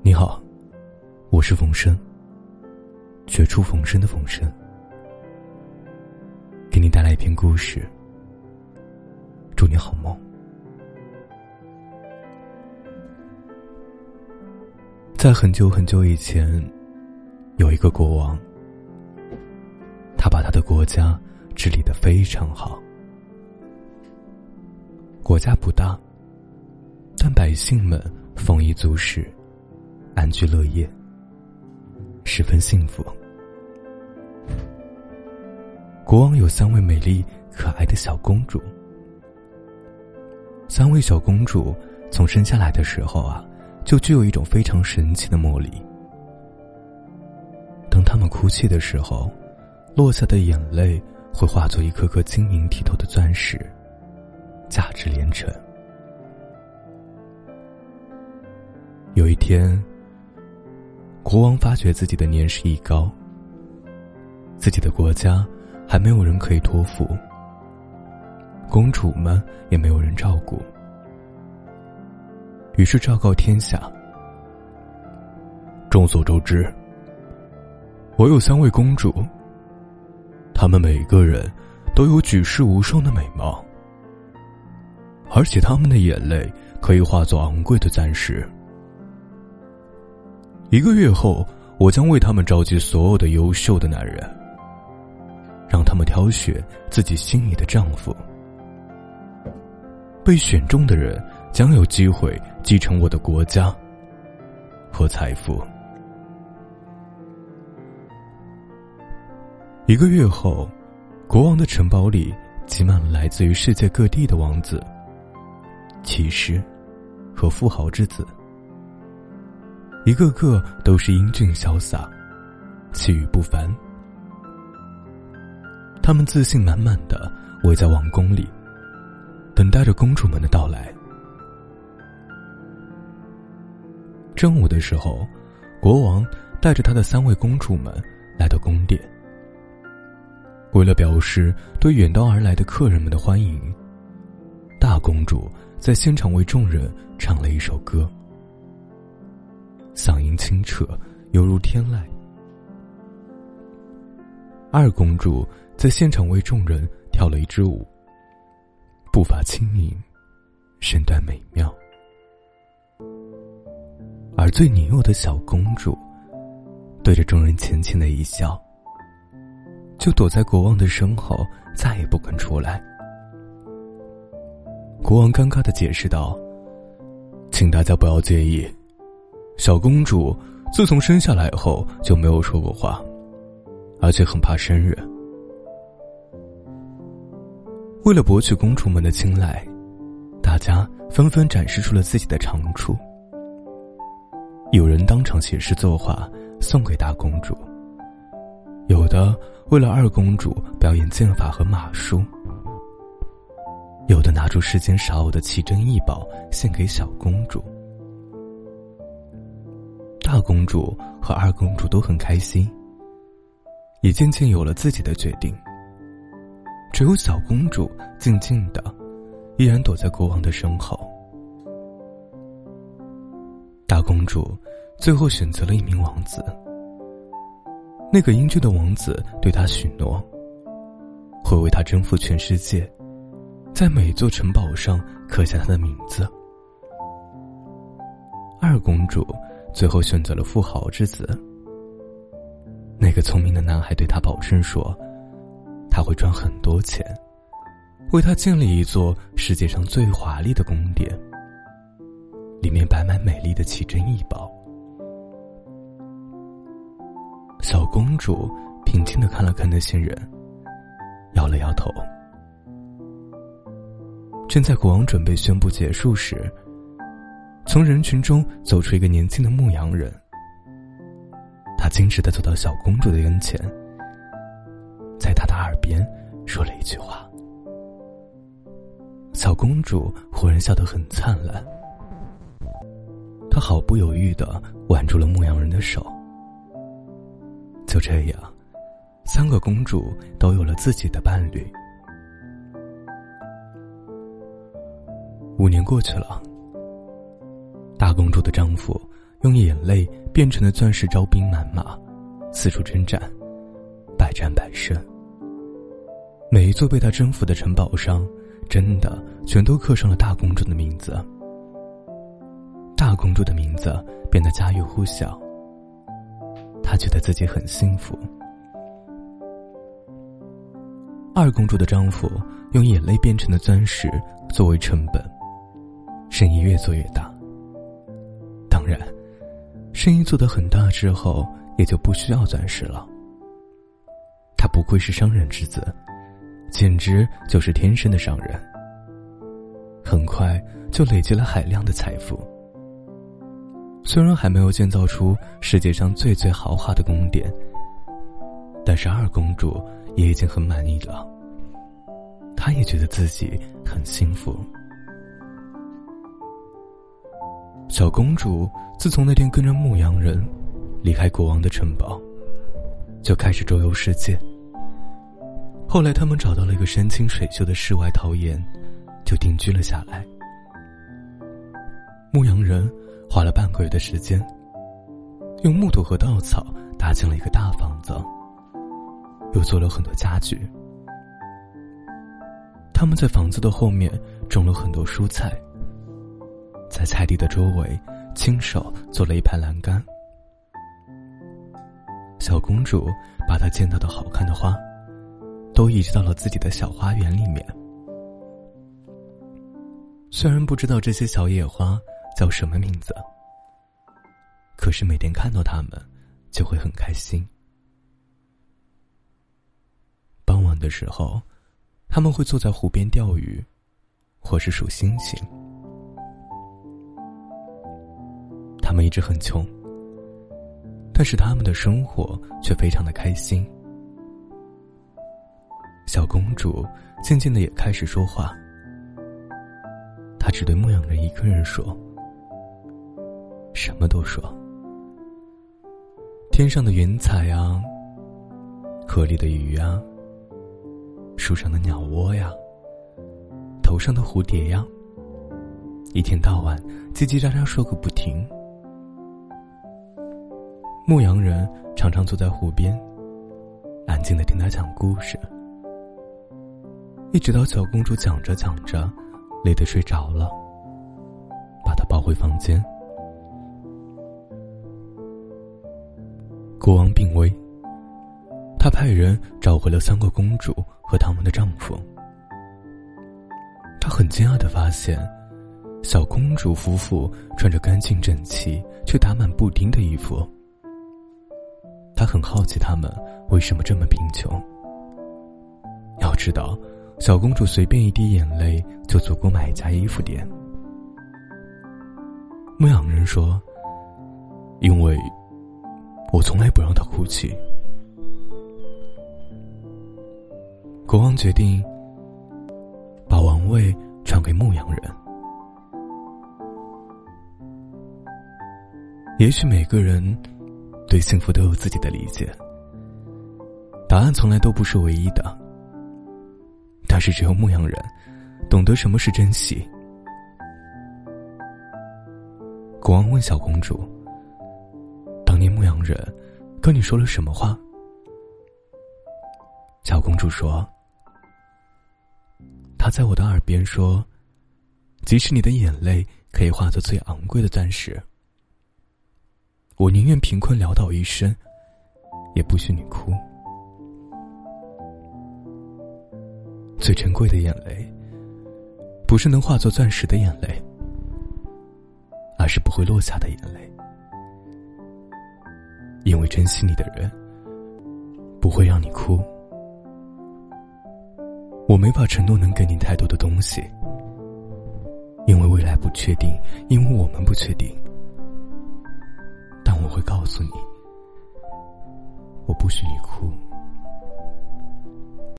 你好，我是冯生。绝处逢生的冯生，给你带来一篇故事。祝你好梦。在很久很久以前，有一个国王，他把他的国家治理的非常好。国家不大，但百姓们丰衣足食。安居乐业，十分幸福。国王有三位美丽可爱的小公主。三位小公主从生下来的时候啊，就具有一种非常神奇的魔力。当她们哭泣的时候，落下的眼泪会化作一颗颗晶莹剔透的钻石，价值连城。有一天。国王发觉自己的年事已高，自己的国家还没有人可以托付，公主们也没有人照顾，于是昭告天下。众所周知，我有三位公主，她们每个人都有举世无双的美貌，而且她们的眼泪可以化作昂贵的钻石。一个月后，我将为他们召集所有的优秀的男人，让他们挑选自己心仪的丈夫。被选中的人将有机会继承我的国家和财富。一个月后，国王的城堡里挤满了来自于世界各地的王子、骑士和富豪之子。一个个都是英俊潇洒，气宇不凡。他们自信满满的围在王宫里，等待着公主们的到来。正午的时候，国王带着他的三位公主们来到宫殿。为了表示对远道而来的客人们的欢迎，大公主在现场为众人唱了一首歌。嗓音清澈，犹如天籁。二公主在现场为众人跳了一支舞，步伐轻盈，身段美妙。而最年幼的小公主，对着众人浅浅的一笑，就躲在国王的身后，再也不肯出来。国王尴尬的解释道：“请大家不要介意。”小公主自从生下来后就没有说过话，而且很怕生人。为了博取公主们的青睐，大家纷纷展示出了自己的长处。有人当场写诗作画送给大公主，有的为了二公主表演剑法和马术，有的拿出世间少有的奇珍异宝献给小公主。大公主和二公主都很开心，也渐渐有了自己的决定。只有小公主静静的，依然躲在国王的身后。大公主最后选择了一名王子，那个英俊的王子对她许诺，会为她征服全世界，在每座城堡上刻下她的名字。二公主。最后选择了富豪之子。那个聪明的男孩对他保证说：“他会赚很多钱，为他建立一座世界上最华丽的宫殿，里面摆满美丽的奇珍异宝。”小公主平静的看了看那些人，摇了摇头。正在国王准备宣布结束时。从人群中走出一个年轻的牧羊人，他径直的走到小公主的跟前，在她的耳边说了一句话。小公主忽然笑得很灿烂，她毫不犹豫的挽住了牧羊人的手。就这样，三个公主都有了自己的伴侣。五年过去了。大公主的丈夫用眼泪变成的钻石招兵买马，四处征战，百战百胜。每一座被他征服的城堡上，真的全都刻上了大公主的名字。大公主的名字变得家喻户晓，她觉得自己很幸福。二公主的丈夫用眼泪变成的钻石作为成本，生意越做越大。然，生意做得很大之后，也就不需要钻石了。他不愧是商人之子，简直就是天生的商人。很快就累积了海量的财富。虽然还没有建造出世界上最最豪华的宫殿，但是二公主。也已经很满意了，她也觉得自己很幸福。小公主自从那天跟着牧羊人离开国王的城堡，就开始周游世界。后来，他们找到了一个山清水秀的世外桃源，就定居了下来。牧羊人花了半个月的时间，用木头和稻草搭建了一个大房子。又做了很多家具。他们在房子的后面种了很多蔬菜，在菜地的周围亲手做了一排栏杆。小公主把她见到的好看的花，都移植到了自己的小花园里面。虽然不知道这些小野花叫什么名字，可是每天看到它们，就会很开心。傍晚的时候，他们会坐在湖边钓鱼，或是数星星。他们一直很穷，但是他们的生活却非常的开心。小公主渐渐的也开始说话，她只对牧羊人一个人说，什么都说。天上的云彩呀，河里的鱼啊。树上的鸟窝呀，头上的蝴蝶呀，一天到晚叽叽喳喳说个不停。牧羊人常常坐在湖边，安静的听他讲故事，一直到小公主讲着讲着，累得睡着了，把她抱回房间。国王病危，他派人找回了三个公主。和他们的丈夫，他很惊讶的发现，小公主夫妇穿着干净整齐却打满布丁的衣服。他很好奇他们为什么这么贫穷。要知道，小公主随便一滴眼泪就足够买一家衣服店。牧羊人说：“因为，我从来不让她哭泣。”国王决定把王位传给牧羊人。也许每个人对幸福都有自己的理解，答案从来都不是唯一的。但是只有牧羊人懂得什么是珍惜。国王问小公主：“当年牧羊人跟你说了什么话？”小公主说。他在我的耳边说：“即使你的眼泪可以化作最昂贵的钻石，我宁愿贫困潦倒一生，也不许你哭。最珍贵的眼泪，不是能化作钻石的眼泪，而是不会落下的眼泪。因为珍惜你的人，不会让你哭。”我没法承诺能给你太多的东西，因为未来不确定，因为我们不确定。我会告诉你，我不许你哭。